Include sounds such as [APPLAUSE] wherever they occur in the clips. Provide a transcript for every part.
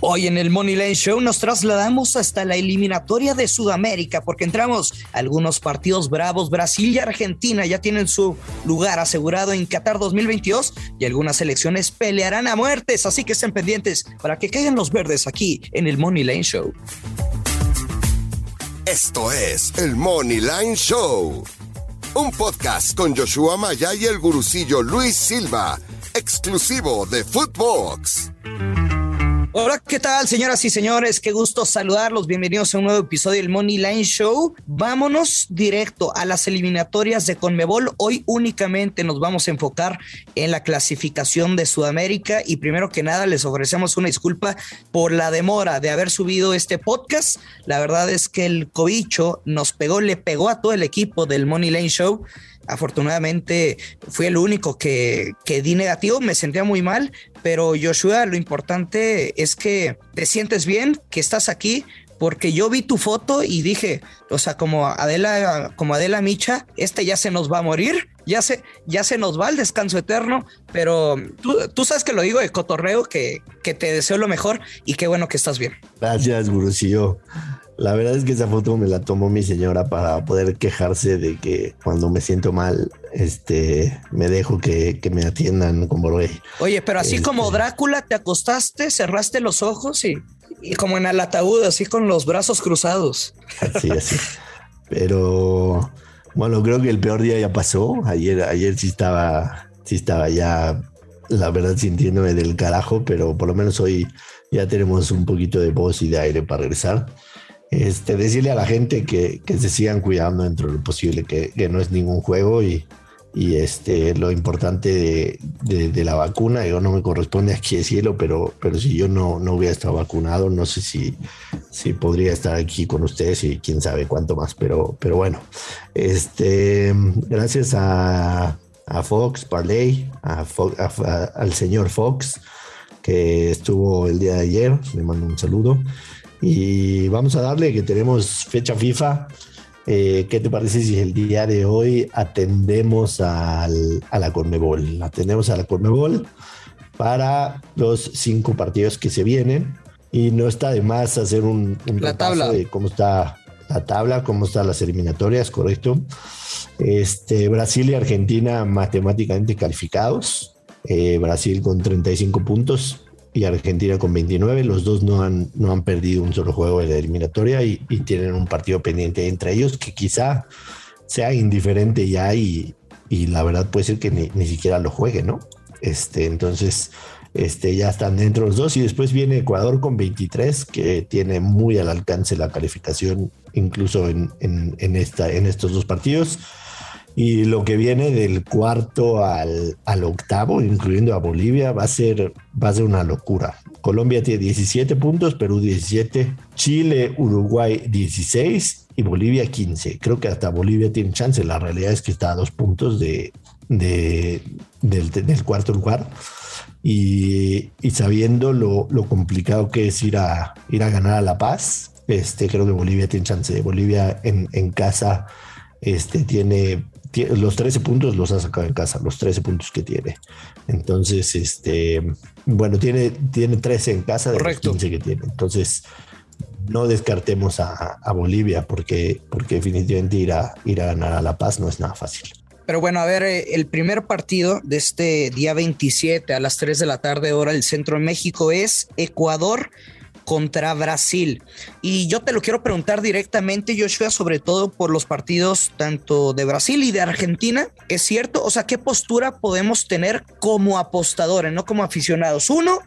Hoy en el Money Line Show nos trasladamos hasta la eliminatoria de Sudamérica porque entramos algunos partidos bravos. Brasil y Argentina ya tienen su lugar asegurado en Qatar 2022 y algunas selecciones pelearán a muertes, así que estén pendientes para que caigan los verdes aquí en el Money Line Show. Esto es el Money Line Show, un podcast con Joshua Maya y el gurucillo Luis Silva, exclusivo de Footbox. Hola, ¿qué tal, señoras y señores? Qué gusto saludarlos. Bienvenidos a un nuevo episodio del Money Line Show. Vámonos directo a las eliminatorias de Conmebol. Hoy únicamente nos vamos a enfocar en la clasificación de Sudamérica y primero que nada les ofrecemos una disculpa por la demora de haber subido este podcast. La verdad es que el cobicho nos pegó, le pegó a todo el equipo del Money Line Show afortunadamente fui el único que, que, di negativo, me sentía muy mal, pero Joshua, lo importante es que te sientes bien, que estás aquí, porque yo vi tu foto y dije, o sea, como Adela, como Adela Micha, este ya se nos va a morir, ya se, ya se nos va al descanso eterno, pero tú, sabes que lo digo de cotorreo, que, que te deseo lo mejor y qué bueno que estás bien. Gracias, Gurusillo. La verdad es que esa foto me la tomó mi señora para poder quejarse de que cuando me siento mal, este, me dejo que, me atiendan como rey. Oye, pero así como este. Drácula, te acostaste, cerraste los ojos y, y como en el ataúd, así con los brazos cruzados. Así, así. Pero bueno, creo que el peor día ya pasó. Ayer, ayer sí estaba, sí estaba ya, la verdad, sintiéndome del carajo, pero por lo menos hoy ya tenemos un poquito de voz y de aire para regresar este, decirle a la gente que, se sigan cuidando dentro de lo posible, que, no es ningún juego y, este, lo importante de, la vacuna, yo no me corresponde aquí decirlo, pero, pero si yo no, no hubiera estado vacunado, no sé si, si podría estar aquí con ustedes y quién sabe cuánto más, pero, pero bueno, este, gracias a, Fox, Parley, al señor Fox, que estuvo el día de ayer, le mando un saludo. Y vamos a darle que tenemos fecha FIFA. Eh, ¿Qué te parece si el día de hoy atendemos a la Conmebol? Atendemos a la Conmebol para los cinco partidos que se vienen. Y no está de más hacer un, un la tabla. de cómo está la tabla, cómo están las eliminatorias, correcto. Este, Brasil y Argentina matemáticamente calificados. Eh, Brasil con 35 puntos, y Argentina con 29. Los dos no han, no han perdido un solo juego de la eliminatoria y, tienen un partido pendiente entre ellos que quizá sea indiferente ya y, y la verdad puede ser que ni, ni, siquiera lo juegue, ¿no? Este, entonces, este, ya están dentro los dos y después viene Ecuador con 23 que tiene muy al alcance la calificación incluso en, en, en esta, en estos dos partidos. Y lo que viene del cuarto al, al, octavo, incluyendo a Bolivia, va a, ser, va a ser una locura. Colombia tiene 17 puntos, Perú 17, Chile, Uruguay 16 y Bolivia 15. Creo que hasta Bolivia tiene chance. La realidad es que está a dos puntos de, de del, del, cuarto lugar. Y, y sabiendo lo, lo, complicado que es ir a, ir a ganar a La Paz, este, creo que Bolivia tiene chance. Bolivia en, en casa este, tiene los 13 puntos los ha sacado en casa, los 13 puntos que tiene. Entonces, este, bueno, tiene, tiene 13 en casa de los 15 que tiene. Entonces, no descartemos a, Bolivia porque, porque definitivamente ir a, ir a ganar a La Paz no es nada fácil. Pero bueno, a ver, eh, el primer partido de este día 27 a las 3 de la tarde hora del centro de México es Ecuador contra Brasil. Y yo te lo quiero preguntar directamente, Joshua, sobre todo por los partidos tanto de Brasil y de Argentina. ¿Es cierto? O sea, ¿qué postura podemos tener como apostadores, no como aficionados? Uno,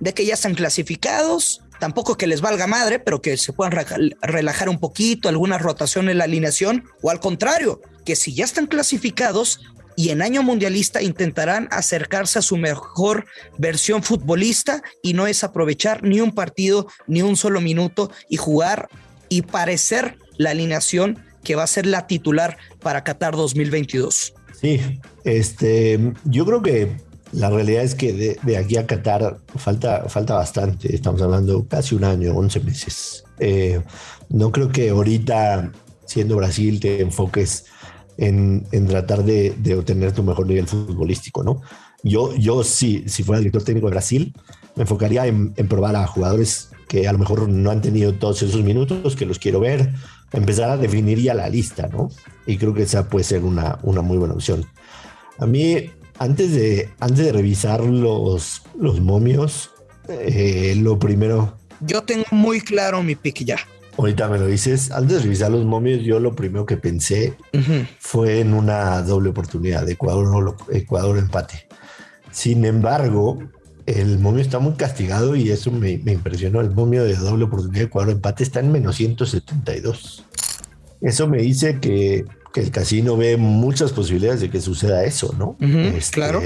de que ya están clasificados, tampoco que les valga madre, pero que se puedan relajar un poquito, alguna rotación en la alineación, o al contrario, que si ya están clasificados, y en año mundialista intentarán acercarse a su mejor versión futbolista y no es aprovechar ni un partido ni un solo minuto y jugar y parecer la alineación que va a ser la titular para Qatar 2022. Sí, este, yo creo que la realidad es que de, aquí a Qatar falta, falta bastante. Estamos hablando casi un año, 11 meses. Eh, no creo que ahorita, siendo Brasil, te enfoques en, tratar de, obtener tu mejor nivel futbolístico, ¿no? Yo, yo sí, si fuera director técnico de Brasil, me enfocaría en, probar a jugadores que a lo mejor no han tenido todos esos minutos, que los quiero ver, empezar a definir ya la lista, ¿no? Y creo que esa puede ser una, una muy buena opción. A mí, antes de, antes de revisar los, los momios, eh, lo primero... Yo tengo muy claro mi pick ya. Ahorita me lo dices. Antes de revisar los momios, yo lo primero que pensé fue en una doble oportunidad de Ecuador, Ecuador empate. Sin embargo, el momio está muy castigado y eso me, me impresionó. El momio de doble oportunidad de Ecuador empate está en menos 172. Eso me dice que que el casino ve muchas posibilidades de que suceda eso, ¿no? Este, claro.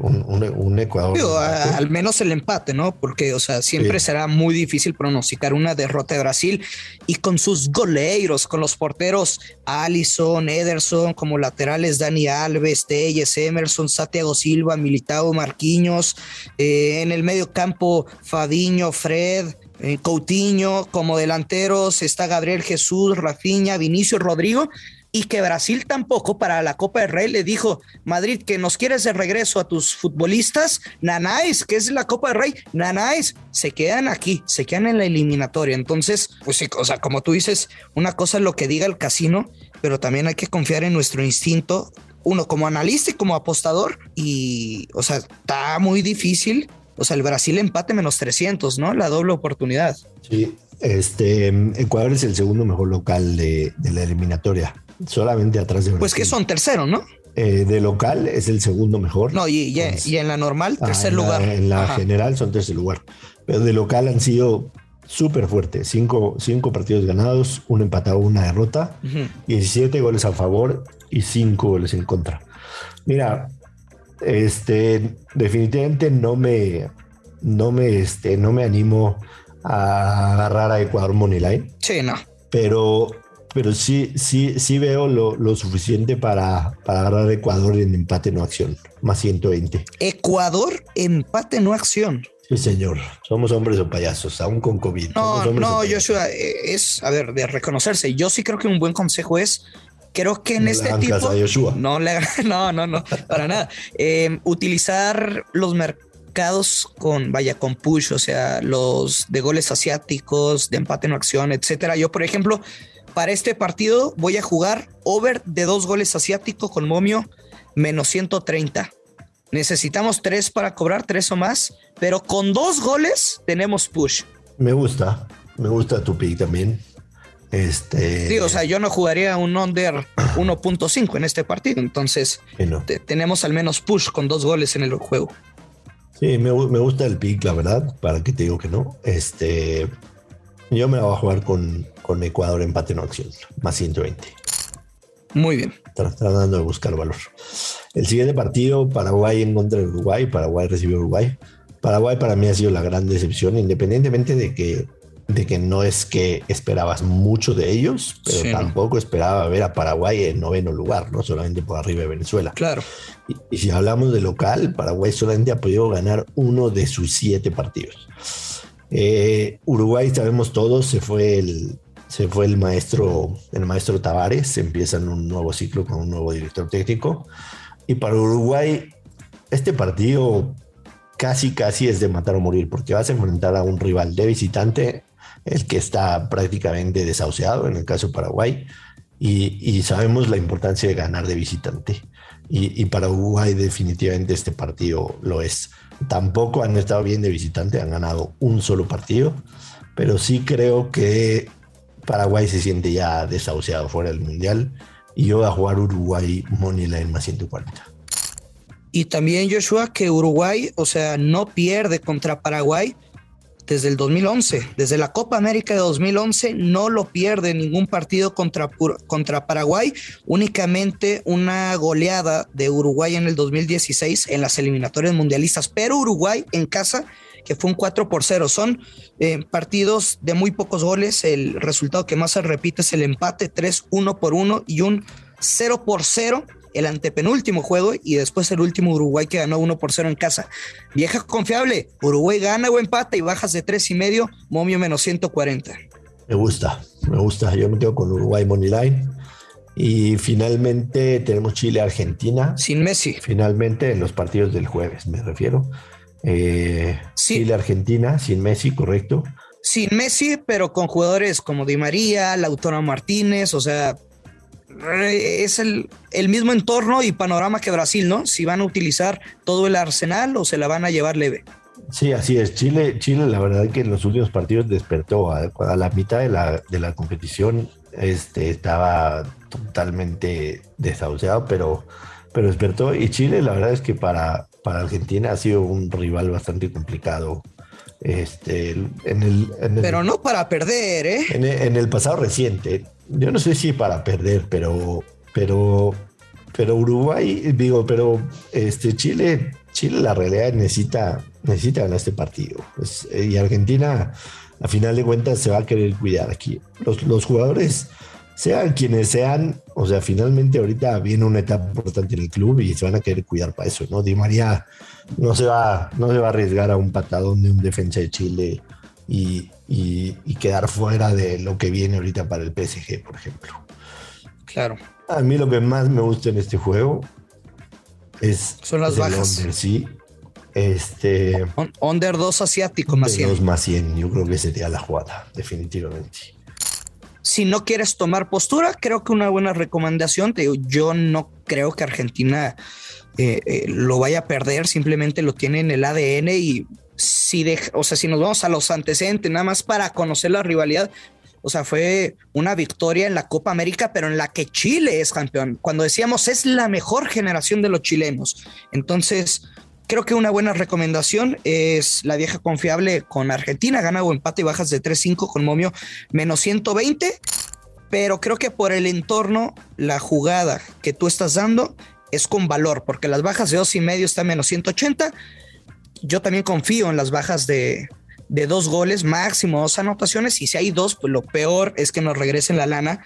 Un, Ecuador. al menos el empate, ¿no? Porque, o sea, siempre será muy difícil pronosticar una derrota de Brasil y con sus goleiros, con los porteros Allison, Ederson, como laterales Dani Alves, Telles, Emerson, Santiago Silva, Militao, Marquinhos, eh, en el medio campo Fadiño, Fred. Eh, Coutinho, como delanteros está Gabriel Jesús, Rafinha, Vinicio Rodrigo y que Brasil tampoco para la Copa del Rey le dijo, Madrid, que nos quieres de regreso a tus futbolistas, Nanáis, que es la Copa del Rey, Nanáis, se quedan aquí, se quedan en la eliminatoria. Entonces, pues sí, o sea, como tú dices, una cosa es lo que diga el casino, pero también hay que confiar en nuestro instinto, uno como analista y como apostador, y, o sea, está muy difícil. O sea, el Brasil empate menos 300, ¿no? La doble oportunidad. Sí, este, Ecuador es el segundo mejor local de, de la eliminatoria solamente atrás de Pues que son tercero, ¿no? Eh, de local es el segundo mejor. No, y, en la normal, ah, tercer lugar. en la general son tercer lugar. Pero de local han sido súper fuertes. Cinco, cinco, partidos ganados, un empatado, una derrota, 17 goles a favor y cinco goles en contra. Mira, este, definitivamente no me, no me, este, no me animo a agarrar a Ecuador Moneyline. Sí, no. Pero pero sí, sí, sí veo lo, suficiente para, para agarrar Ecuador en empate no acción, más 120. Ecuador, empate no acción. Sí, señor. Somos hombres o payasos, aún con COVID. No, no, Joshua, eh, es, a ver, de reconocerse. Yo sí creo que un buen consejo es creo que en este tipo no le [LAUGHS] no no no para nada em, utilizar los mercados con vaya con push o sea los de goles asiáticos de empate no acción etcétera yo por ejemplo para este partido voy a jugar over de dos goles asiático con momio menos 130. Necesitamos tres para cobrar, tres o más, pero con dos goles tenemos push. Me gusta, me gusta tu pick también. Este. Sí, o sea, yo no jugaría un under [CLEARS THROAT] 1.5 en este partido, entonces tenemos al menos push con dos goles en el juego. Sí, me, me, gusta el pick, la verdad, para que te digo que no. Este, yo me la voy a jugar con, con Ecuador empate no acción, más 120. Muy bien. Tratando de buscar valor. El siguiente partido, Paraguay en contra de Uruguay. Paraguay recibió Uruguay. Paraguay para mí ha sido la gran decepción, independientemente de que, de que no es que esperabas mucho de ellos, pero tampoco esperaba ver a Paraguay en noveno lugar, no solamente por arriba de Venezuela. Claro. Y, y si hablamos de local, Paraguay solamente ha podido ganar uno de sus siete partidos. Eh, Uruguay, sabemos todos, se fue el, se fue el maestro, el maestro Tavares, empiezan un nuevo ciclo con un nuevo director técnico. Y para Uruguay, este partido casi, casi es de matar o morir, porque vas a enfrentar a un rival de visitante, el que está prácticamente desahuciado, en el caso de Paraguay, y, sabemos la importancia de ganar de visitante. Y, y, para Uruguay definitivamente este partido lo es. Tampoco han estado bien de visitante, han ganado un solo partido, pero sí creo que Paraguay se siente ya desahuciado fuera del Mundial y yo voy a jugar Uruguay Moneyline más 140. Y también Joshua que Uruguay, o sea, no pierde contra Paraguay desde el 2011, desde la Copa América de 2011, no lo pierde ningún partido contra, contra Paraguay, únicamente una goleada de Uruguay en el 2016 en las eliminatorias mundialistas, pero Uruguay en casa que fue un 4 por 0. Son eh, partidos de muy pocos goles. El resultado que más se repite es el empate 3 1 por 1 y un 0 por 0 el antepenúltimo juego y después el último Uruguay que ganó 1 por 0 en casa. Vieja confiable, Uruguay gana o empata y bajas de 3 y medio, momio menos 140. Me gusta, me gusta. Yo me quedo con Uruguay Money Line. Y finalmente tenemos Chile-Argentina. Sin Messi. Finalmente en los partidos del jueves, me refiero. Eh, Chile-Argentina, sin Messi, correcto. Sin Messi, pero con jugadores como Di María, Lautaro Martínez, o sea, es el, el, mismo entorno y panorama que Brasil, ¿no? Si van a utilizar todo el arsenal o se la van a llevar leve. Sí, así es. Chile, Chile, la verdad que en los últimos partidos despertó. A, la mitad de la, de la competición este, estaba totalmente desahuciado, pero, pero despertó. Y Chile, la verdad es que para, para Argentina ha sido un rival bastante complicado. Este, en el, pero no para perder, ¿eh? En el, pasado reciente. Yo no sé si para perder, pero, pero, pero Uruguay, digo, pero este Chile, Chile la realidad necesita, necesita ganar este partido. y Argentina, a final de cuentas, se va a querer cuidar aquí. Los, los jugadores sean quienes sean, o sea, finalmente ahorita viene una etapa importante en el club y se van a querer cuidar para eso, ¿no? Di María no se va, no se va a arriesgar a un patadón de un defensa de Chile y, quedar fuera de lo que viene ahorita para el PSG, por ejemplo. Claro. A mí lo que más me gusta en este juego es. Son las bajas. Under, sí. Este. under 2 asiático más 100. 2 más 100, yo creo que sería la jugada, definitivamente. Si no quieres tomar postura, creo que una buena recomendación, te yo no creo que Argentina eh, eh, lo vaya a perder, simplemente lo tiene en el ADN y si deja, o sea, si nos vamos a los antecedentes, nada más para conocer la rivalidad, o sea, fue una victoria en la Copa América, pero en la que Chile es campeón. Cuando decíamos es la mejor generación de los chilenos. Entonces, creo que una buena recomendación es la vieja confiable con Argentina, gana o empate y bajas de 3-5 con momio menos 120. Pero creo que por el entorno, la jugada que tú estás dando es con valor, porque las bajas de dos y medio están menos 180. Yo también confío en las bajas de, de dos goles, máximo dos anotaciones. Y si hay dos, pues lo peor es que nos regresen la lana.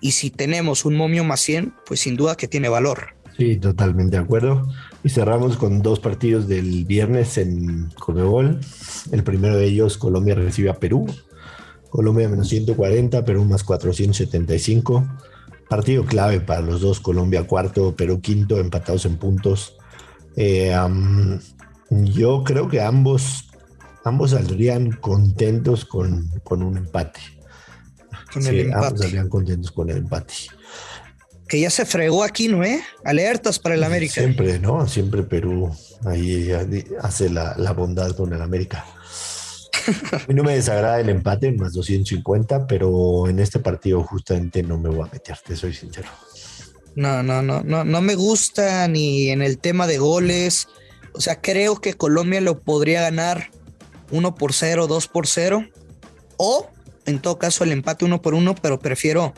Y si tenemos un momio más 100, pues sin duda que tiene valor. Sí, totalmente de acuerdo. Y cerramos con dos partidos del viernes en Conmebol. El primero de ellos, Colombia recibe a Perú. Colombia menos 140, Perú más 475. Partido clave para los dos, Colombia cuarto, Perú quinto, empatados en puntos. Eh, yo creo que ambos, ambos saldrían contentos con, un empate. Con el empate. Ambos saldrían contentos con el empate que ya se fregó aquí, ¿no? Eh? Alertas para el América. Siempre, ¿no? Siempre Perú ahí hace la, bondad con el América. A mí no me desagrada el empate, más 250, pero en este partido justamente no me voy a meter, te soy sincero. No, no, no, no, no me gusta ni en el tema de goles. O sea, creo que Colombia lo podría ganar 1 por 0, 2 por 0. O, en todo caso, el empate 1 por 1, pero prefiero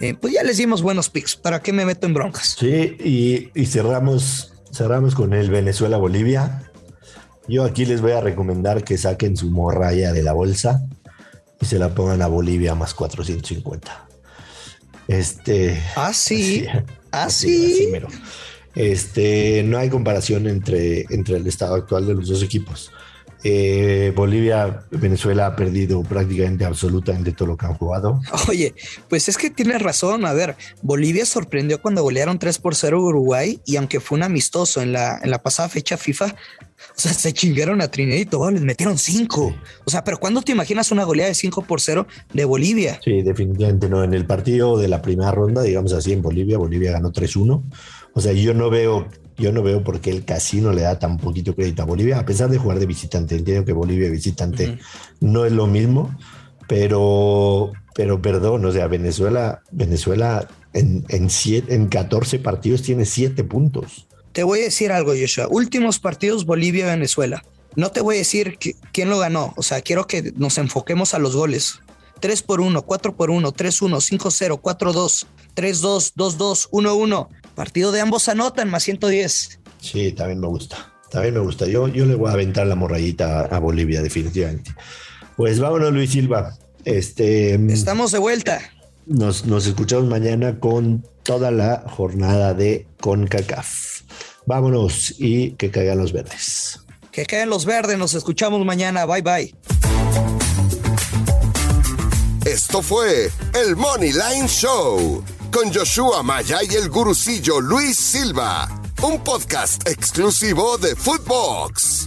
eh, pues ya les dimos buenos picks. ¿Para qué me meto en broncas? Sí, y, cerramos, cerramos con el Venezuela-Bolivia. Yo aquí les voy a recomendar que saquen su morralla de la bolsa y se la pongan a Bolivia más 450. Este. Ah, sí. Ah, [LAUGHS] sí. Este, no hay comparación entre, entre el estado actual de los dos equipos. Eh, Bolivia, Venezuela ha perdido prácticamente absolutamente todo lo que han jugado. Oye, pues es que tienes razón. A ver, Bolivia sorprendió cuando golearon 3 por 0 Uruguay y aunque fue un amistoso en la, en la pasada fecha FIFA, o sea, se chingaron a Trinidad y Tobago, les metieron 5. O sea, pero ¿cuándo te imaginas una goleada de 5 por 0 de Bolivia? Sí, definitivamente no. En el partido de la primera ronda, digamos así, en Bolivia, Bolivia ganó 3-1. O sea, yo no veo yo no veo por qué el casino le da tan poquito crédito a Bolivia, a pesar de jugar de visitante. Entiendo que Bolivia visitante no es lo mismo, pero, pero perdón, o sea, Venezuela, Venezuela en, en, en 14 partidos tiene 7 puntos. Te voy a decir algo, Joshua. Últimos partidos Bolivia-Venezuela. No te voy a decir quién lo ganó. O sea, quiero que nos enfoquemos a los goles. 3 por 1, 4 por 1, 3 1, 5 0, 4 2, 3 2, 2 2, 1 1. Partido de ambos anotan, más 110. Sí, también me gusta. También me gusta. Yo, yo le voy a aventar la morrayita a, Bolivia, definitivamente. Pues vámonos, Luis Silva. Este, Estamos de vuelta. Nos, nos escuchamos mañana con toda la jornada de CONCACAF. Vámonos y que caigan los verdes. Que caigan los verdes. Nos escuchamos mañana. Bye bye. Esto fue el Money Line Show con Joshua Maya y el gurucillo Luis Silva, un podcast exclusivo de Footbox.